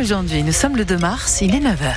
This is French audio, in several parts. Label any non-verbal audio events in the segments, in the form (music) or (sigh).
aujourd'hui. Nous sommes le 2 mars, il est 9h.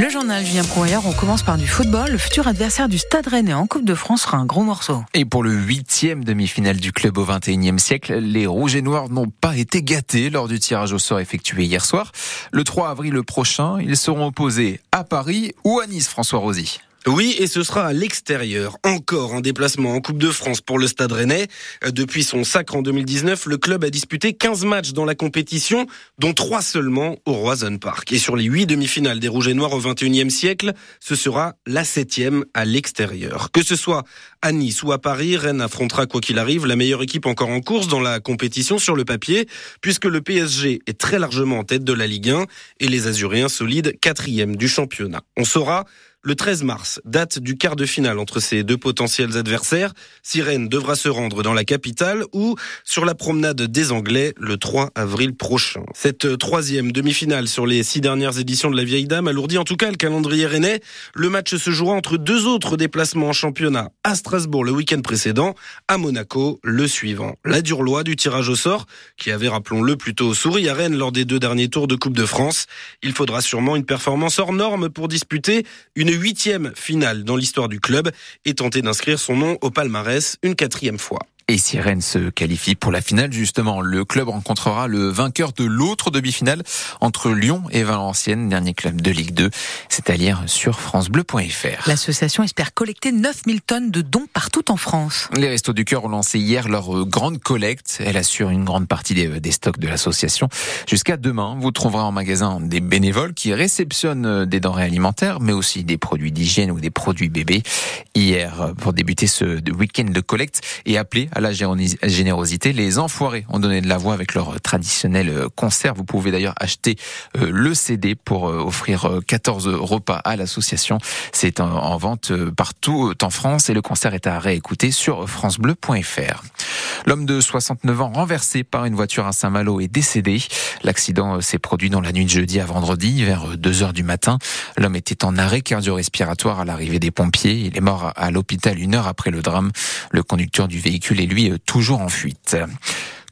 Le journal Julien Prouaillard, on commence par du football. Le futur adversaire du Stade Rennais en Coupe de France sera un gros morceau. Et pour le huitième demi-finale du club au XXIe siècle, les Rouges et Noirs n'ont pas été gâtés lors du tirage au sort effectué hier soir. Le 3 avril prochain, ils seront opposés à Paris ou à Nice, François Rosy. Oui, et ce sera à l'extérieur. Encore un déplacement en Coupe de France pour le Stade Rennais. Depuis son sacre en 2019, le club a disputé 15 matchs dans la compétition, dont 3 seulement au Roison Park. Et sur les 8 demi-finales des Rouges et Noirs au 21e siècle, ce sera la septième à l'extérieur. Que ce soit à Nice ou à Paris, Rennes affrontera quoi qu'il arrive la meilleure équipe encore en course dans la compétition sur le papier, puisque le PSG est très largement en tête de la Ligue 1 et les Azuréens solides quatrième du championnat. On saura le 13 mars, date du quart de finale entre ces deux potentiels adversaires. Sirène devra se rendre dans la capitale ou sur la promenade des Anglais le 3 avril prochain. Cette troisième demi-finale sur les six dernières éditions de la Vieille Dame alourdit en tout cas le calendrier rennais. Le match se jouera entre deux autres déplacements en championnat à Strasbourg le week-end précédent, à Monaco le suivant. La dure loi du tirage au sort, qui avait, rappelons-le, plutôt souri à Rennes lors des deux derniers tours de Coupe de France. Il faudra sûrement une performance hors norme pour disputer une huitième finale dans l'histoire du club et tenter d'inscrire son nom au palmarès une quatrième fois. Et si Rennes se qualifie pour la finale, justement, le club rencontrera le vainqueur de l'autre demi-finale entre Lyon et Valenciennes, dernier club de Ligue 2. C'est à lire sur francebleu.fr. L'association espère collecter 9000 tonnes de dons partout en France. Les Restos du Cœur ont lancé hier leur grande collecte. Elle assure une grande partie des, des stocks de l'association. Jusqu'à demain, vous trouverez en magasin des bénévoles qui réceptionnent des denrées alimentaires, mais aussi des produits d'hygiène ou des produits bébés. Hier, pour débuter ce week-end de collecte et appeler à la générosité. Les Enfoirés ont donné de la voix avec leur traditionnel concert. Vous pouvez d'ailleurs acheter euh, le CD pour euh, offrir 14 euh, repas à l'association. C'est en vente partout en France et le concert est à réécouter sur francebleu.fr. L'homme de 69 ans renversé par une voiture à Saint-Malo est décédé. L'accident s'est produit dans la nuit de jeudi à vendredi vers 2 heures du matin. L'homme était en arrêt cardio-respiratoire à l'arrivée des pompiers. Il est mort à l'hôpital une heure après le drame. Le conducteur du véhicule est lui toujours en fuite.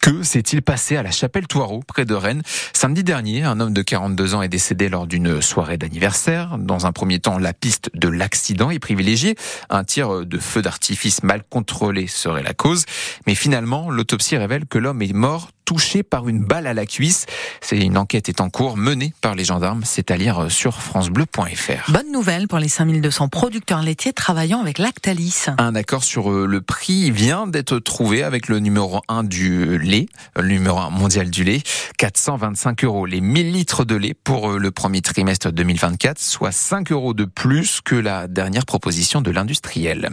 Que s'est-il passé à la chapelle Toireau, près de Rennes Samedi dernier, un homme de 42 ans est décédé lors d'une soirée d'anniversaire. Dans un premier temps, la piste de l'accident est privilégiée. Un tir de feu d'artifice mal contrôlé serait la cause. Mais finalement, l'autopsie révèle que l'homme est mort touché par une balle à la cuisse. C'est une enquête est en cours menée par les gendarmes. C'est à lire sur francebleu.fr. Bonne nouvelle pour les 5200 producteurs laitiers travaillant avec Lactalis. Un accord sur euh, le prix vient d'être trouvé avec le numéro 1 du lait, le numéro 1 mondial du lait. 425 euros les 1000 litres de lait pour euh, le premier trimestre 2024, soit 5 euros de plus que la dernière proposition de l'industriel.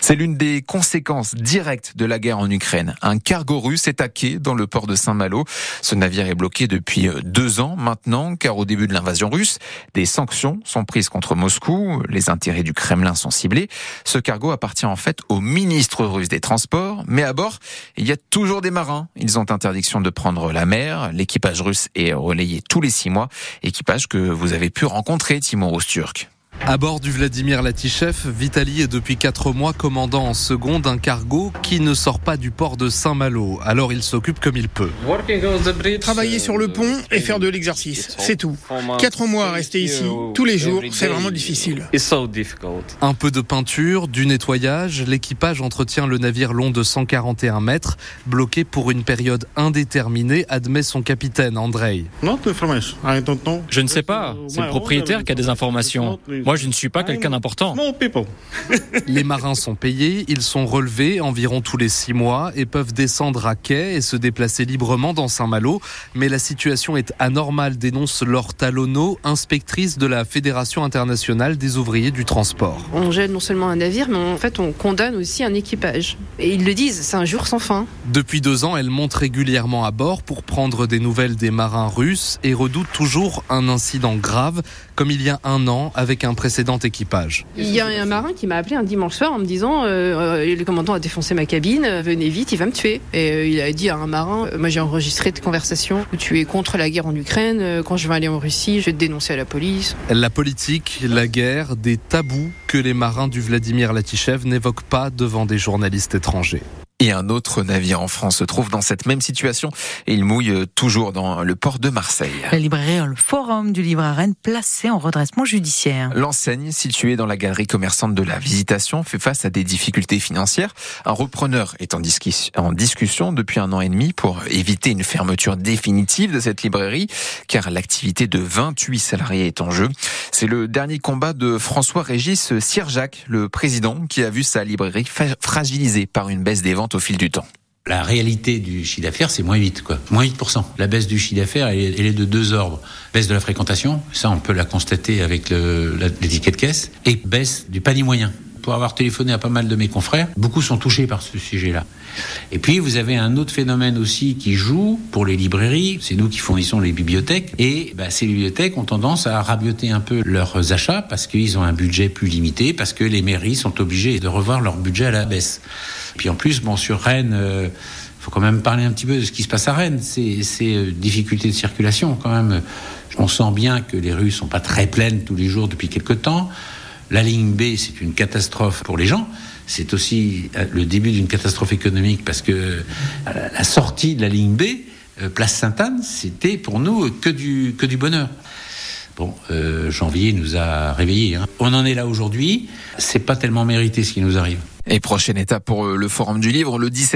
C'est l'une des conséquences directes de la guerre en Ukraine. Un cargo russe est hacké dans le port de Saint-Malo. Ce navire est bloqué depuis euh, deux ans maintenant, car au début de l'invasion russe, des sanctions sont prises contre Moscou. Les intérêts du Kremlin sont ciblés. Ce cargo appartient en fait au ministre russe des Transports, mais à bord, il y a toujours des marins. Ils ont interdiction de prendre la mer. L'équipage russe est relayé tous les six mois. Équipage que vous avez pu rencontrer, Timon Rousturk. À bord du Vladimir Latichev, Vitali est depuis quatre mois commandant en seconde d'un cargo qui ne sort pas du port de Saint-Malo. Alors il s'occupe comme il peut. Travailler sur le pont et faire de l'exercice, c'est tout. Quatre mois à rester ici, tous les jours, c'est vraiment difficile. Un peu de peinture, du nettoyage, l'équipage entretient le navire long de 141 mètres, bloqué pour une période indéterminée, admet son capitaine Andrei. Je ne sais pas, c'est le propriétaire qui a des informations. Moi, je ne suis pas quelqu'un d'important. (laughs) Les marins sont payés, ils sont relevés environ tous les six mois et peuvent descendre à quai et se déplacer librement dans Saint-Malo. Mais la situation est anormale, dénonce Laure Talonneau, inspectrice de la Fédération internationale des ouvriers du transport. On gêne non seulement un navire, mais en fait, on condamne aussi un équipage. Et ils le disent, c'est un jour sans fin. Depuis deux ans, elle monte régulièrement à bord pour prendre des nouvelles des marins russes et redoute toujours un incident grave, comme il y a un an avec un précédent équipage. Il y a un marin qui m'a appelé un dimanche soir en me disant euh, le commandant a défoncé ma cabine, euh, venez vite, il va me tuer. Et euh, il a dit à un marin moi j'ai enregistré tes conversations où tu es contre la guerre en Ukraine, quand je vais aller en Russie, je vais te dénoncer à la police. La politique, la guerre, des tabous que les marins du Vladimir Latichev n'évoquent pas devant des journalistes étrangers. Et un autre navire en France se trouve dans cette même situation et il mouille toujours dans le port de Marseille. La librairie Le Forum du livre à Rennes placée en redressement judiciaire. L'enseigne, située dans la galerie commerçante de la Visitation, fait face à des difficultés financières. Un repreneur est en, discussion depuis un an et demi pour éviter une fermeture définitive de cette librairie, car l'activité de 28 salariés est en jeu. C'est le dernier combat de François-Régis Sierjac, le président, qui a vu sa librairie fragilisée par une baisse des ventes au fil du temps. La réalité du chiffre d'affaires, c'est moins 8, quoi. Moins 8%. La baisse du chiffre d'affaires, elle, est de deux ordres. Baisse de la fréquentation, ça on peut la constater avec l'étiquette caisse, et baisse du panier moyen. Pour avoir téléphoné à pas mal de mes confrères, beaucoup sont touchés par ce sujet-là. Et puis vous avez un autre phénomène aussi qui joue pour les librairies, c'est nous qui fournissons les bibliothèques, et bah, ces bibliothèques ont tendance à rabioter un peu leurs achats parce qu'ils ont un budget plus limité, parce que les mairies sont obligées de revoir leur budget à la baisse. Puis en plus, bon, sur Rennes, euh, faut quand même parler un petit peu de ce qui se passe à Rennes. Ces, ces euh, difficultés de circulation, quand même. On sent bien que les rues sont pas très pleines tous les jours depuis quelque temps. La ligne B, c'est une catastrophe pour les gens. C'est aussi euh, le début d'une catastrophe économique parce que la sortie de la ligne B, place Sainte-Anne, c'était pour nous que du, que du bonheur. Bon, janvier nous a réveillés. Hein. On en est là aujourd'hui. C'est pas tellement mérité ce qui nous arrive. Et prochaine étape pour le Forum du Livre, le 17